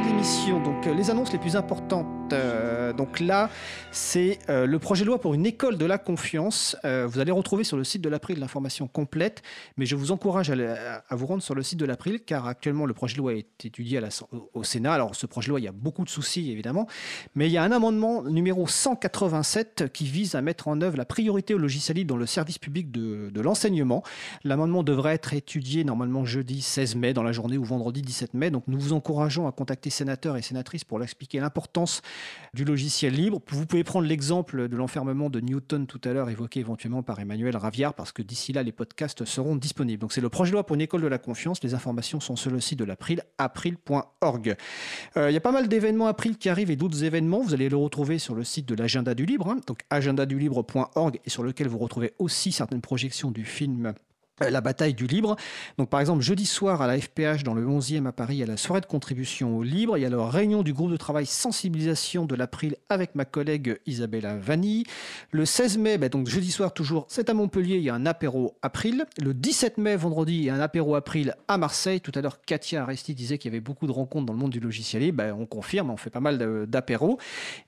l'émission. Donc, euh, les annonces les plus importantes. euh, donc là, c'est euh, le projet de loi pour une école de la confiance. Vous allez retrouver sur le site de l'April l'information complète, mais je vous encourage à, vous rendre sur le site de l'April, car actuellement le projet de loi est étudié au Sénat. Alors, ce projet de loi, il y a beaucoup de soucis, évidemment, mais il y a un amendement numéro 187 qui vise à mettre en œuvre la priorité au logiciel libre dans le service public de, de l'enseignement. L'amendement devrait être étudié normalement jeudi 16 mai dans la journée ou vendredi 17 mai. Donc nous vous encourageons à contacter sénateurs et sénatrices pour expliquer l'importance du logiciel libre. Vous pouvez prendre l'exemple de l'enfermement de Newton tout à l'heure évoqué éventuellement par Emmanuel Raviard parce que d'ici là les podcasts seront disponibles. Donc c'est le projet de loi pour une école de la confiance. Les informations sont sur le site de l'April, april.org. Euh, Il y a pas mal d'événements April qui arrivent et d'autres événements. Vous allez le retrouver sur le site de l'agenda du libre, hein, donc agendadulibre.org et sur lequel vous retrouvez aussi certaines projections du film la bataille du libre. Donc, par exemple, jeudi soir à la FPH, dans le 11e à Paris, il y a la soirée de contribution au libre. Il y a la réunion du groupe de travail sensibilisation de l'April avec ma collègue Isabella Vanni. Le 16 mai, bah, donc jeudi soir toujours, c'est à Montpellier, il y a un apéro April. Le 17 mai, vendredi, il y a un apéro April à Marseille. Tout à l'heure, Katia Aresti disait qu'il y avait beaucoup de rencontres dans le monde du logiciel libre. Bah, on confirme, on fait pas mal d'apéros.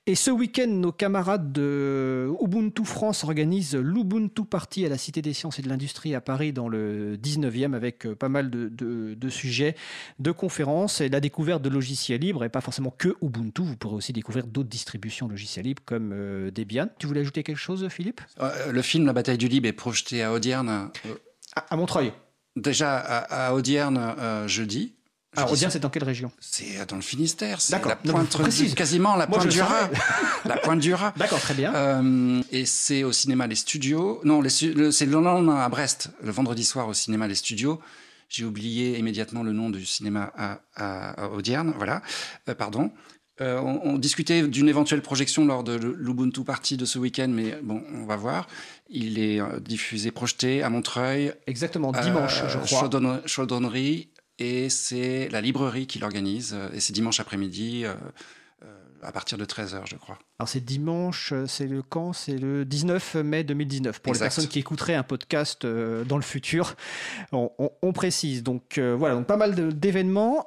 Et ce week-end, nos camarades de Ubuntu France organisent l'Ubuntu Party à la Cité des Sciences et de l'Industrie à Paris dans le 19e avec euh, pas mal de, de- de sujets, de conférences et la découverte de logiciels libres et pas forcément que Ubuntu. Vous pourrez aussi découvrir d'autres distributions logiciels libres comme euh, Debian. Tu voulais ajouter quelque chose, Philippe? Euh, Le film La bataille du libre est projeté à Audierne. euh, à, à Montreuil. déjà à, à Audierne jeudi. Alors, Jeudi Audierne, c'est dans quelle région C'est dans le Finistère, c'est D'accord. la Non, pointe, précise. quasiment la pointe du Raz. la pointe du Raz. D'accord, très bien. Euh, et c'est au cinéma Les Studios. Non, le- c'est le lendemain à Brest, le vendredi soir au cinéma Les Studios. J'ai oublié immédiatement le nom du cinéma à, à, à Audierne. Voilà, Euh, pardon. Euh, on, on discutait d'une éventuelle projection lors de l'Ubuntu Party de ce week-end, mais bon, on va voir. Il est euh, diffusé, projeté à Montreuil. Exactement, dimanche, euh, je crois. Chaudonnerie, et c'est la librairie qui l'organise. euh, Et c'est dimanche après-midi, euh, euh, à partir de 13h, je crois. Alors c'est dimanche, c'est le quand? C'est le 19 mai 2019. Pour Exact. les personnes qui écouteraient un podcast dans le futur, on, on- on précise. Donc euh, voilà, donc pas mal d'événements.